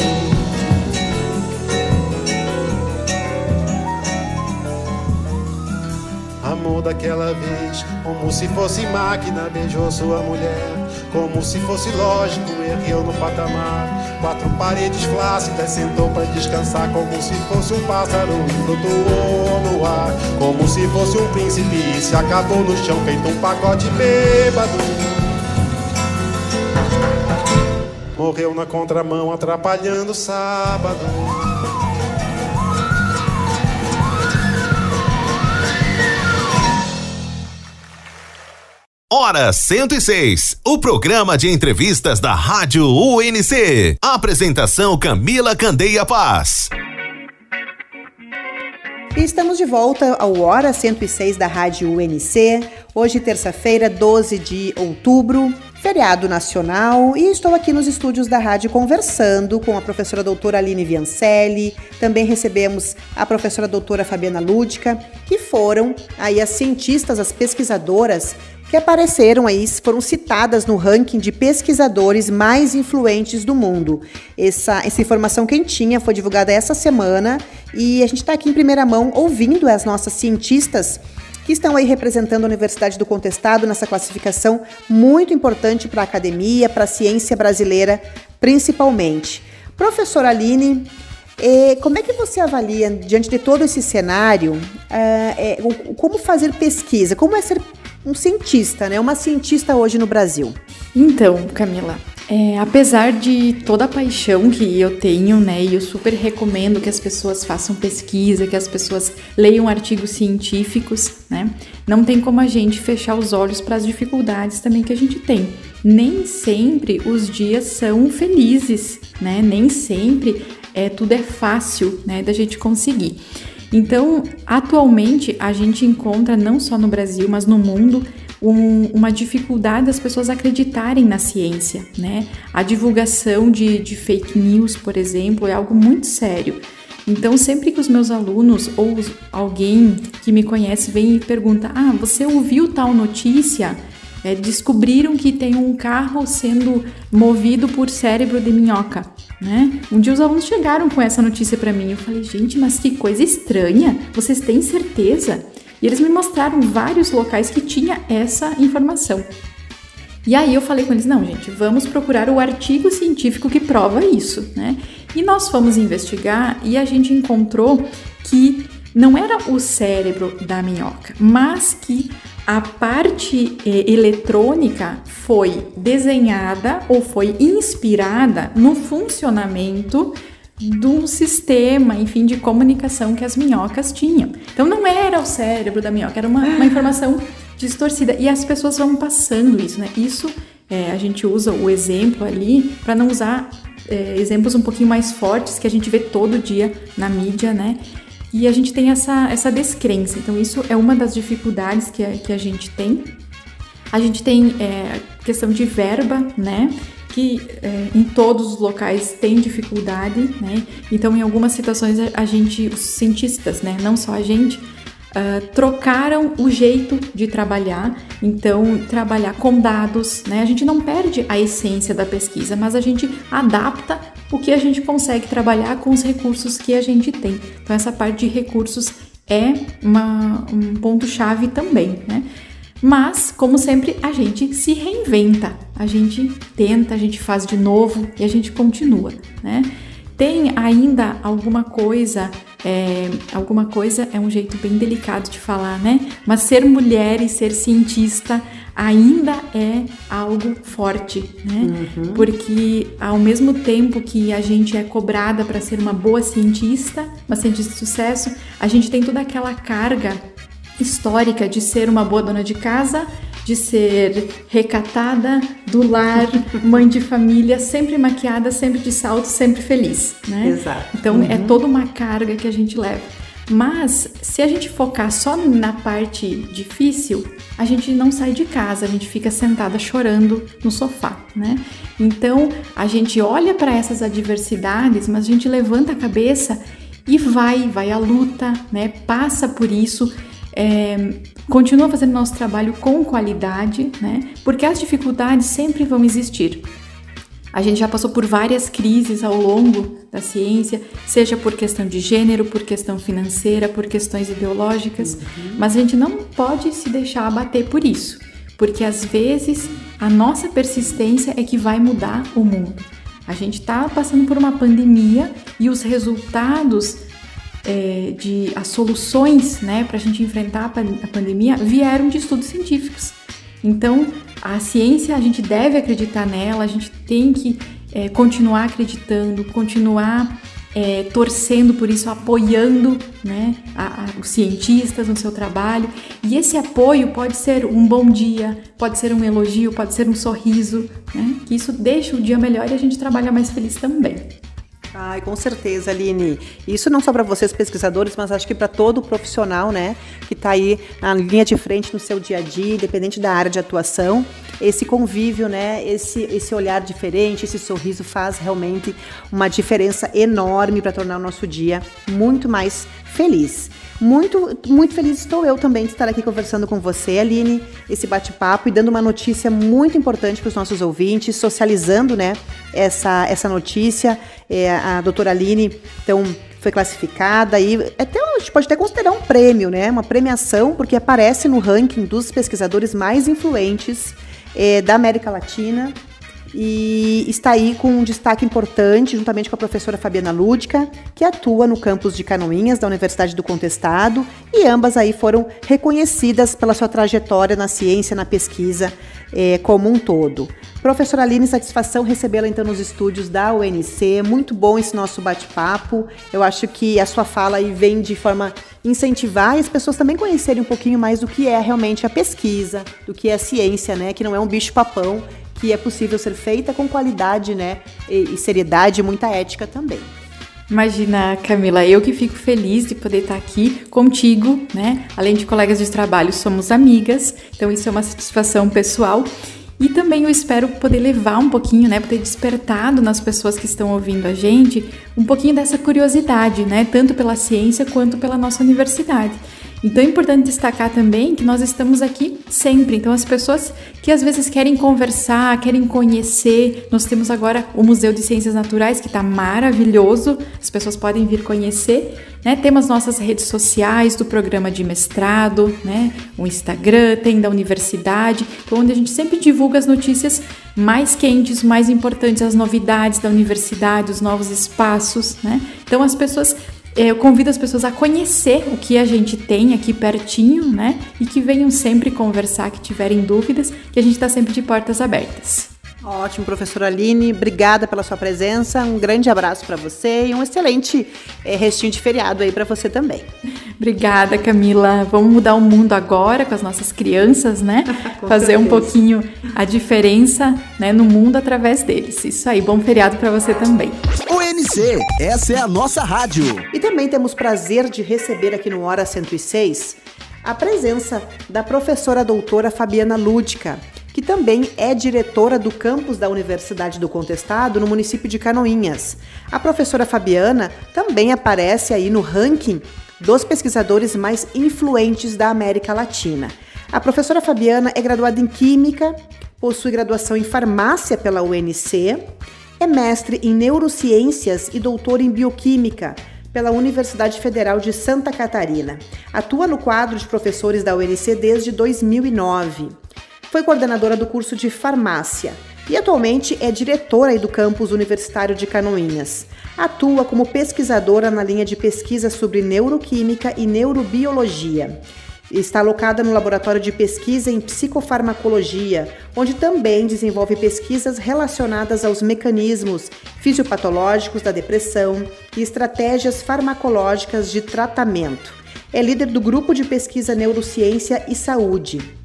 Amor daquela vez, como se fosse máquina, beijou sua mulher. Como se fosse lógico, ergueu no patamar. Quatro paredes flácidas, sentou para descansar. Como se fosse um pássaro, flutuou no ar. Como se fosse um príncipe, se acabou no chão, feito um pacote bêbado. Morreu na contramão, atrapalhando o sábado. Hora 106, o programa de entrevistas da Rádio UNC. Apresentação Camila Candeia Paz. Estamos de volta ao Hora 106 da Rádio UNC. Hoje, terça-feira, 12 de outubro, feriado nacional, e estou aqui nos estúdios da rádio conversando com a professora doutora Aline Viancelli. Também recebemos a professora doutora Fabiana Lúdica, que foram aí as cientistas, as pesquisadoras que apareceram aí, foram citadas no ranking de pesquisadores mais influentes do mundo. Essa, essa informação quentinha foi divulgada essa semana e a gente está aqui em primeira mão ouvindo as nossas cientistas que estão aí representando a Universidade do Contestado nessa classificação muito importante para a academia, para a ciência brasileira, principalmente. Professora Aline, eh, como é que você avalia, diante de todo esse cenário, eh, como fazer pesquisa? Como é ser um cientista, né? Uma cientista hoje no Brasil. Então, Camila, é, apesar de toda a paixão que eu tenho, né, e eu super recomendo que as pessoas façam pesquisa, que as pessoas leiam artigos científicos, né, não tem como a gente fechar os olhos para as dificuldades também que a gente tem. Nem sempre os dias são felizes, né, nem sempre é, tudo é fácil, né, da gente conseguir. Então, atualmente, a gente encontra não só no Brasil, mas no mundo, um, uma dificuldade das pessoas acreditarem na ciência, né? A divulgação de, de fake news, por exemplo, é algo muito sério. Então, sempre que os meus alunos ou alguém que me conhece vem e pergunta: Ah, você ouviu tal notícia? É, descobriram que tem um carro sendo movido por cérebro de minhoca. Né? Um dia os alunos chegaram com essa notícia para mim. Eu falei, gente, mas que coisa estranha! Vocês têm certeza? E eles me mostraram vários locais que tinha essa informação. E aí eu falei com eles, não, gente, vamos procurar o artigo científico que prova isso, né? E nós fomos investigar e a gente encontrou que não era o cérebro da minhoca, mas que a parte eh, eletrônica foi desenhada ou foi inspirada no funcionamento de um sistema, enfim, de comunicação que as minhocas tinham. Então não era o cérebro da minhoca, era uma, uma informação distorcida. E as pessoas vão passando isso, né? Isso é, a gente usa o exemplo ali para não usar é, exemplos um pouquinho mais fortes que a gente vê todo dia na mídia, né? E a gente tem essa, essa descrença. Então, isso é uma das dificuldades que a, que a gente tem. A gente tem é, questão de verba, né? Que é, em todos os locais tem dificuldade, né? Então, em algumas situações, a gente, os cientistas, né? Não só a gente, Uh, trocaram o jeito de trabalhar, então trabalhar com dados, né? A gente não perde a essência da pesquisa, mas a gente adapta o que a gente consegue trabalhar com os recursos que a gente tem. Então essa parte de recursos é uma, um ponto chave também, né? Mas, como sempre, a gente se reinventa, a gente tenta, a gente faz de novo e a gente continua, né? Tem ainda alguma coisa, é, alguma coisa é um jeito bem delicado de falar, né? Mas ser mulher e ser cientista ainda é algo forte, né? Uhum. Porque ao mesmo tempo que a gente é cobrada para ser uma boa cientista, uma cientista de sucesso, a gente tem toda aquela carga histórica de ser uma boa dona de casa, de ser recatada, do lar, mãe de família, sempre maquiada, sempre de salto, sempre feliz, né? Exato. Então é uhum. é toda uma carga que a gente leva. Mas se a gente focar só na parte difícil, a gente não sai de casa, a gente fica sentada chorando no sofá, né? Então a gente olha para essas adversidades, mas a gente levanta a cabeça e vai, vai à luta, né? Passa por isso, é, continua fazendo nosso trabalho com qualidade, né? Porque as dificuldades sempre vão existir. A gente já passou por várias crises ao longo da ciência, seja por questão de gênero, por questão financeira, por questões ideológicas, uhum. mas a gente não pode se deixar abater por isso, porque às vezes a nossa persistência é que vai mudar o mundo. A gente está passando por uma pandemia e os resultados é, de as soluções né, para a gente enfrentar a pandemia vieram de estudos científicos. Então, a ciência, a gente deve acreditar nela, a gente tem que é, continuar acreditando, continuar é, torcendo por isso, apoiando né, a, a, os cientistas no seu trabalho. E esse apoio pode ser um bom dia, pode ser um elogio, pode ser um sorriso, né, que isso deixa o dia melhor e a gente trabalha mais feliz também. Ai, com certeza, Aline. Isso não só para vocês pesquisadores, mas acho que para todo profissional, né, que está aí na linha de frente no seu dia a dia, independente da área de atuação, esse convívio, né, esse esse olhar diferente, esse sorriso faz realmente uma diferença enorme para tornar o nosso dia muito mais feliz. Muito, muito feliz estou eu também de estar aqui conversando com você, Aline, esse bate-papo e dando uma notícia muito importante para os nossos ouvintes, socializando, né, essa, essa notícia. É, a doutora Aline, então, foi classificada e até a gente pode até considerar um prêmio, né, uma premiação, porque aparece no ranking dos pesquisadores mais influentes é, da América Latina e está aí com um destaque importante, juntamente com a professora Fabiana Lúdica, que atua no campus de Canoinhas da Universidade do Contestado, e ambas aí foram reconhecidas pela sua trajetória na ciência, na pesquisa é, como um todo. Professora Aline, satisfação recebê-la então nos estúdios da UNC. Muito bom esse nosso bate-papo. Eu acho que a sua fala aí vem de forma incentivar as pessoas também conhecerem um pouquinho mais do que é realmente a pesquisa, do que é a ciência, né? Que não é um bicho-papão, que é possível ser feita com qualidade, né? E, e seriedade e muita ética também. Imagina, Camila, eu que fico feliz de poder estar aqui contigo, né? Além de colegas de trabalho, somos amigas, então isso é uma satisfação pessoal. E também eu espero poder levar um pouquinho, né, poder despertado nas pessoas que estão ouvindo a gente, um pouquinho dessa curiosidade, né, tanto pela ciência quanto pela nossa universidade. Então é importante destacar também que nós estamos aqui sempre. Então as pessoas que às vezes querem conversar, querem conhecer, nós temos agora o Museu de Ciências Naturais que está maravilhoso. As pessoas podem vir conhecer. Né? Temos nossas redes sociais do programa de mestrado, né? o Instagram, tem da universidade, onde a gente sempre divulga as notícias mais quentes, mais importantes, as novidades da universidade, os novos espaços. Né? Então as pessoas eu convido as pessoas a conhecer o que a gente tem aqui pertinho, né? E que venham sempre conversar, que tiverem dúvidas, que a gente está sempre de portas abertas. Ótimo, professora Aline, obrigada pela sua presença, um grande abraço para você e um excelente é, restinho de feriado aí para você também. Obrigada, Camila. Vamos mudar o mundo agora com as nossas crianças, né? Fazer um pouquinho a diferença né, no mundo através deles. Isso aí, bom feriado para você também. O NC, essa é a nossa rádio. E também temos prazer de receber aqui no Hora 106 a presença da professora doutora Fabiana Lúdica que também é diretora do campus da Universidade do Contestado no município de Canoinhas. A professora Fabiana também aparece aí no ranking dos pesquisadores mais influentes da América Latina. A professora Fabiana é graduada em Química, possui graduação em Farmácia pela UNC, é mestre em Neurociências e doutora em Bioquímica pela Universidade Federal de Santa Catarina. Atua no quadro de professores da UNC desde 2009. Foi coordenadora do curso de farmácia e atualmente é diretora do campus universitário de Canoinhas. Atua como pesquisadora na linha de pesquisa sobre neuroquímica e neurobiologia. Está alocada no Laboratório de Pesquisa em Psicofarmacologia, onde também desenvolve pesquisas relacionadas aos mecanismos fisiopatológicos da depressão e estratégias farmacológicas de tratamento. É líder do grupo de pesquisa Neurociência e Saúde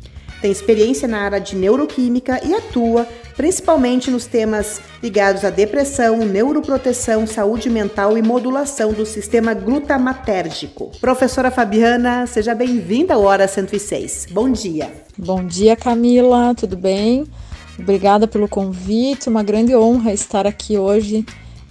tem experiência na área de neuroquímica e atua principalmente nos temas ligados à depressão, neuroproteção, saúde mental e modulação do sistema glutamatérgico. Professora Fabiana, seja bem-vinda ao Hora 106. Bom dia. Bom dia, Camila, tudo bem? Obrigada pelo convite, uma grande honra estar aqui hoje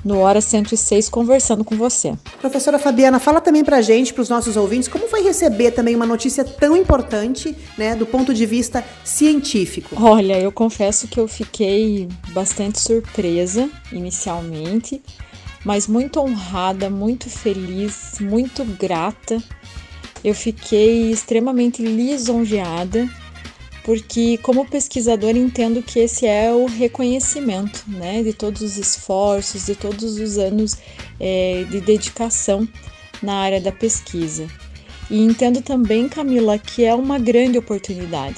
no Hora 106 conversando com você. Professora Fabiana, fala também pra gente, para os nossos ouvintes, como foi receber também uma notícia tão importante, né, do ponto de vista científico? Olha, eu confesso que eu fiquei bastante surpresa inicialmente, mas muito honrada, muito feliz, muito grata. Eu fiquei extremamente lisonjeada porque como pesquisadora entendo que esse é o reconhecimento né, de todos os esforços, de todos os anos é, de dedicação na área da pesquisa. E entendo também, Camila, que é uma grande oportunidade.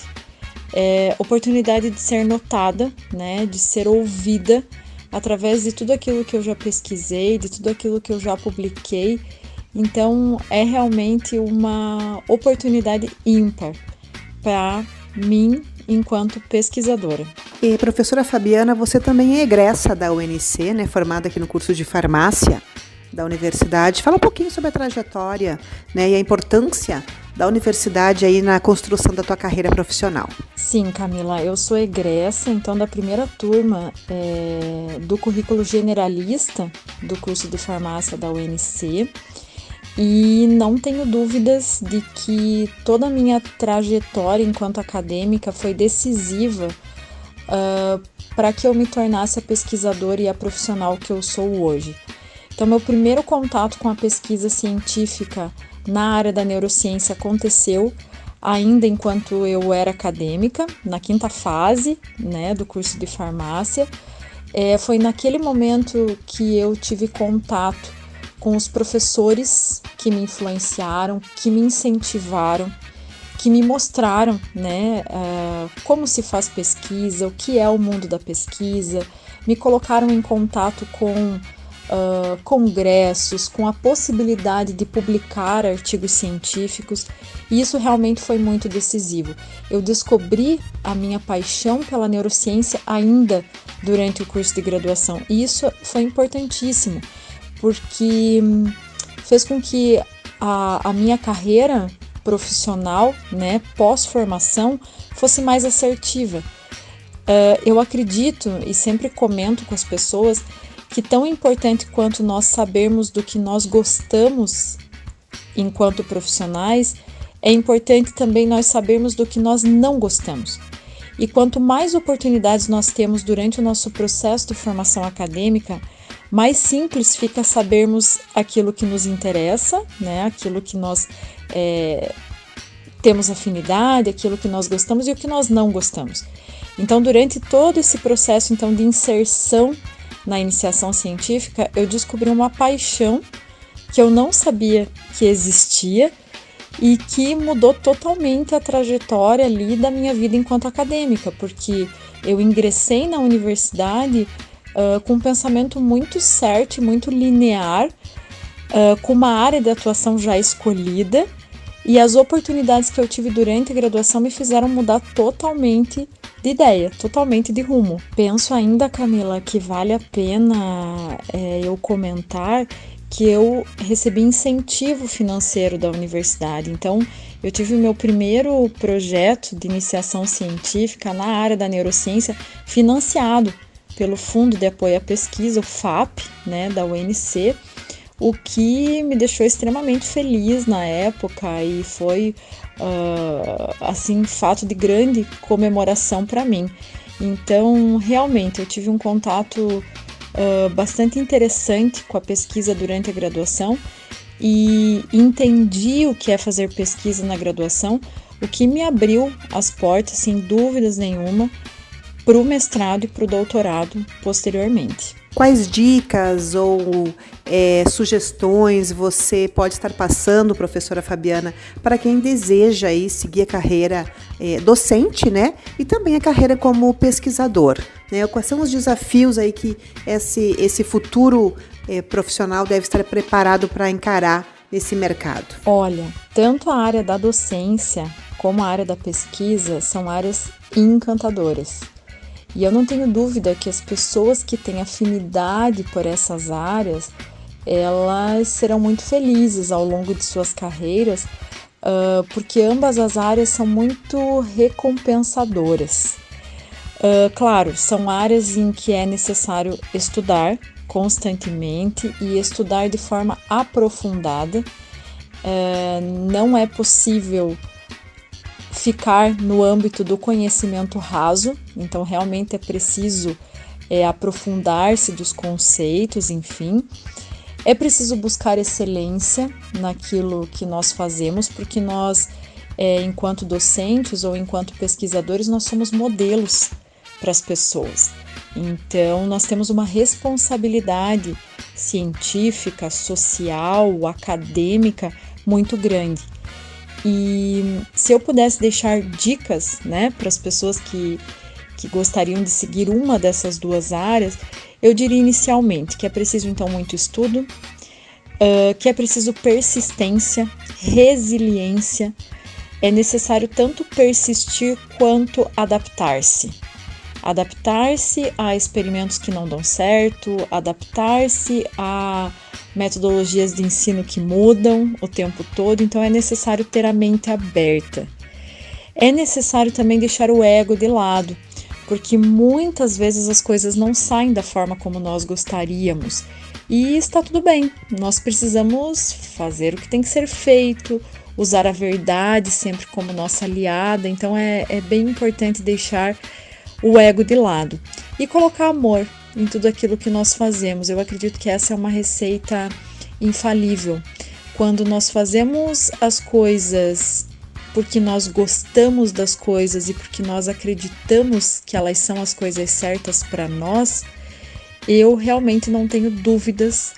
É, oportunidade de ser notada, né, de ser ouvida através de tudo aquilo que eu já pesquisei, de tudo aquilo que eu já publiquei. Então é realmente uma oportunidade ímpar para mim enquanto pesquisadora. E professora Fabiana, você também é egressa da UNC, né, formada aqui no curso de farmácia da universidade. Fala um pouquinho sobre a trajetória, né, e a importância da universidade aí na construção da tua carreira profissional. Sim, Camila, eu sou egressa, então da primeira turma é, do currículo generalista do curso de farmácia da UNC. E não tenho dúvidas de que toda a minha trajetória enquanto acadêmica foi decisiva uh, para que eu me tornasse a pesquisadora e a profissional que eu sou hoje. Então, meu primeiro contato com a pesquisa científica na área da neurociência aconteceu ainda enquanto eu era acadêmica, na quinta fase né, do curso de farmácia. É, foi naquele momento que eu tive contato com os professores que me influenciaram, que me incentivaram, que me mostraram né, uh, como se faz pesquisa, o que é o mundo da pesquisa, me colocaram em contato com uh, congressos, com a possibilidade de publicar artigos científicos, e isso realmente foi muito decisivo. Eu descobri a minha paixão pela neurociência ainda durante o curso de graduação, e isso foi importantíssimo porque hum, fez com que a, a minha carreira profissional, né, pós-formação, fosse mais assertiva. Uh, eu acredito e sempre comento com as pessoas que tão importante quanto nós sabermos do que nós gostamos enquanto profissionais, é importante também nós sabermos do que nós não gostamos. E quanto mais oportunidades nós temos durante o nosso processo de formação acadêmica, mais simples fica sabermos aquilo que nos interessa, né? Aquilo que nós é, temos afinidade, aquilo que nós gostamos e o que nós não gostamos. Então, durante todo esse processo então de inserção na iniciação científica, eu descobri uma paixão que eu não sabia que existia e que mudou totalmente a trajetória ali da minha vida enquanto acadêmica, porque eu ingressei na universidade uh, com um pensamento muito certo, muito linear, uh, com uma área de atuação já escolhida, e as oportunidades que eu tive durante a graduação me fizeram mudar totalmente de ideia, totalmente de rumo. Penso ainda, Camila, que vale a pena é, eu comentar que eu recebi incentivo financeiro da universidade. Então, eu tive o meu primeiro projeto de iniciação científica na área da neurociência financiado pelo Fundo de Apoio à Pesquisa, o FAP, né, da UNC, o que me deixou extremamente feliz na época e foi uh, assim fato de grande comemoração para mim. Então, realmente, eu tive um contato uh, bastante interessante com a pesquisa durante a graduação e entendi o que é fazer pesquisa na graduação, o que me abriu as portas, sem dúvidas nenhuma, para o mestrado e para o doutorado posteriormente. Quais dicas ou é, sugestões você pode estar passando, professora Fabiana, para quem deseja aí seguir a carreira é, docente, né? E também a carreira como pesquisador. Né? Quais são os desafios aí que esse, esse futuro é, profissional deve estar preparado para encarar nesse mercado? Olha, tanto a área da docência como a área da pesquisa são áreas encantadoras. E eu não tenho dúvida que as pessoas que têm afinidade por essas áreas, elas serão muito felizes ao longo de suas carreiras, uh, porque ambas as áreas são muito recompensadoras. Uh, claro, são áreas em que é necessário estudar, constantemente e estudar de forma aprofundada. É, não é possível ficar no âmbito do conhecimento raso, então realmente é preciso é, aprofundar-se dos conceitos, enfim. É preciso buscar excelência naquilo que nós fazemos, porque nós, é, enquanto docentes ou enquanto pesquisadores, nós somos modelos para as pessoas. Então, nós temos uma responsabilidade científica, social, acadêmica muito grande. E se eu pudesse deixar dicas né, para as pessoas que, que gostariam de seguir uma dessas duas áreas, eu diria inicialmente que é preciso então muito estudo, uh, que é preciso persistência, resiliência, é necessário tanto persistir quanto adaptar-se adaptar-se a experimentos que não dão certo, adaptar-se a metodologias de ensino que mudam o tempo todo, então é necessário ter a mente aberta. É necessário também deixar o ego de lado, porque muitas vezes as coisas não saem da forma como nós gostaríamos. E está tudo bem, nós precisamos fazer o que tem que ser feito, usar a verdade sempre como nossa aliada, então é, é bem importante deixar o ego de lado e colocar amor em tudo aquilo que nós fazemos. Eu acredito que essa é uma receita infalível. Quando nós fazemos as coisas porque nós gostamos das coisas e porque nós acreditamos que elas são as coisas certas para nós, eu realmente não tenho dúvidas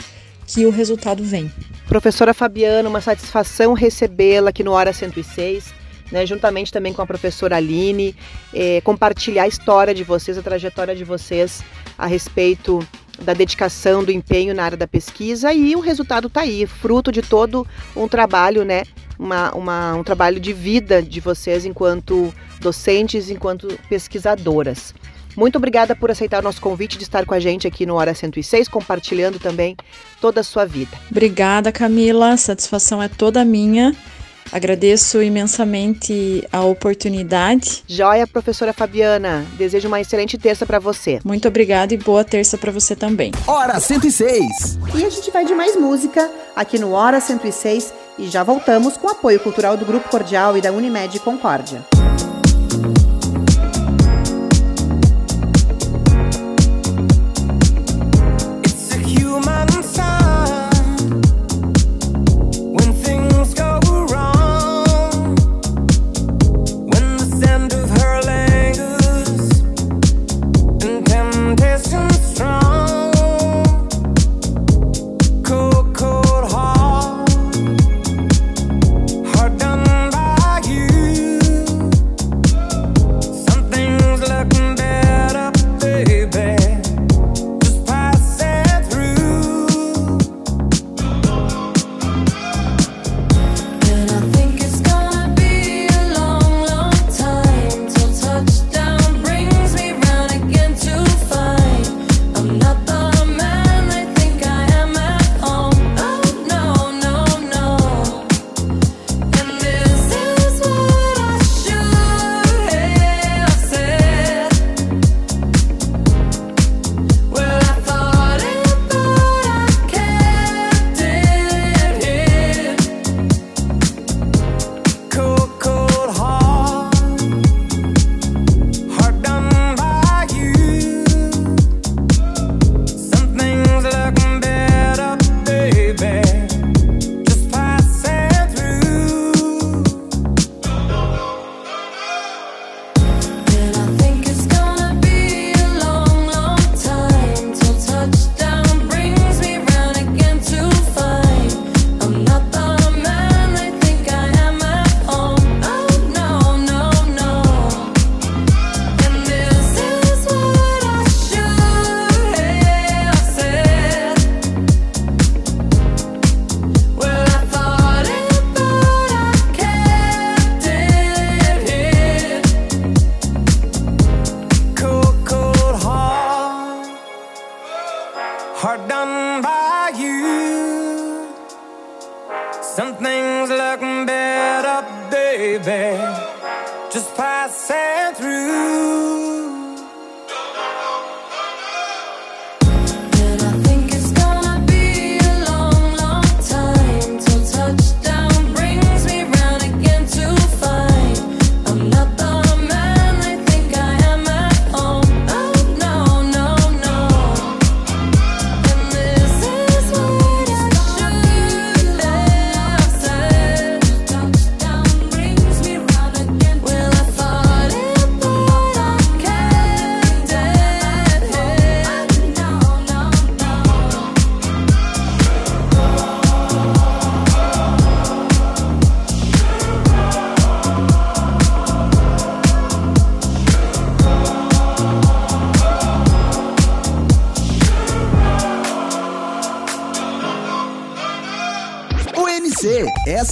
que o resultado vem. Professora Fabiana, uma satisfação recebê-la aqui no Hora 106 né, juntamente também com a professora Aline, é, compartilhar a história de vocês, a trajetória de vocês a respeito da dedicação, do empenho na área da pesquisa e o resultado está aí, fruto de todo um trabalho, né, uma, uma, um trabalho de vida de vocês enquanto docentes, enquanto pesquisadoras. Muito obrigada por aceitar o nosso convite de estar com a gente aqui no Hora 106, compartilhando também toda a sua vida. Obrigada, Camila. A satisfação é toda minha. Agradeço imensamente a oportunidade. Joia, professora Fabiana. Desejo uma excelente terça para você. Muito obrigada e boa terça para você também. Hora 106. E a gente vai de mais música aqui no Hora 106 e já voltamos com o apoio cultural do Grupo Cordial e da Unimed Concórdia.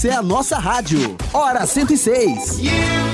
Essa é a nossa rádio. Hora 106. You,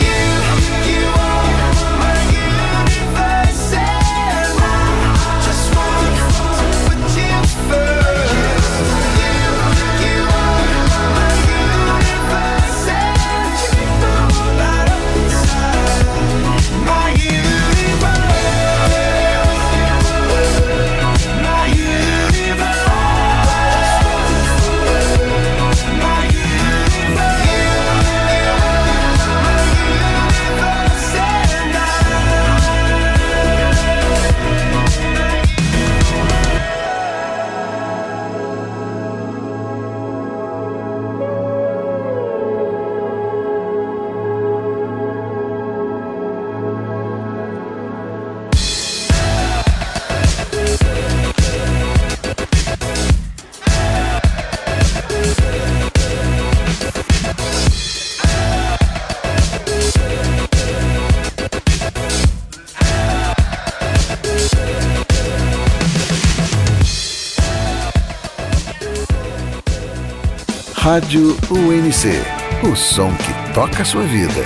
Rádio UNC. O som que toca a sua vida.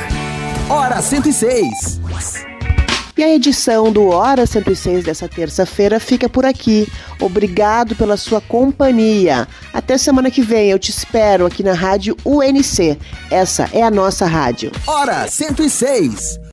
Hora 106. E a edição do Hora 106 dessa terça-feira fica por aqui. Obrigado pela sua companhia. Até semana que vem, eu te espero aqui na Rádio UNC. Essa é a nossa rádio. Hora 106.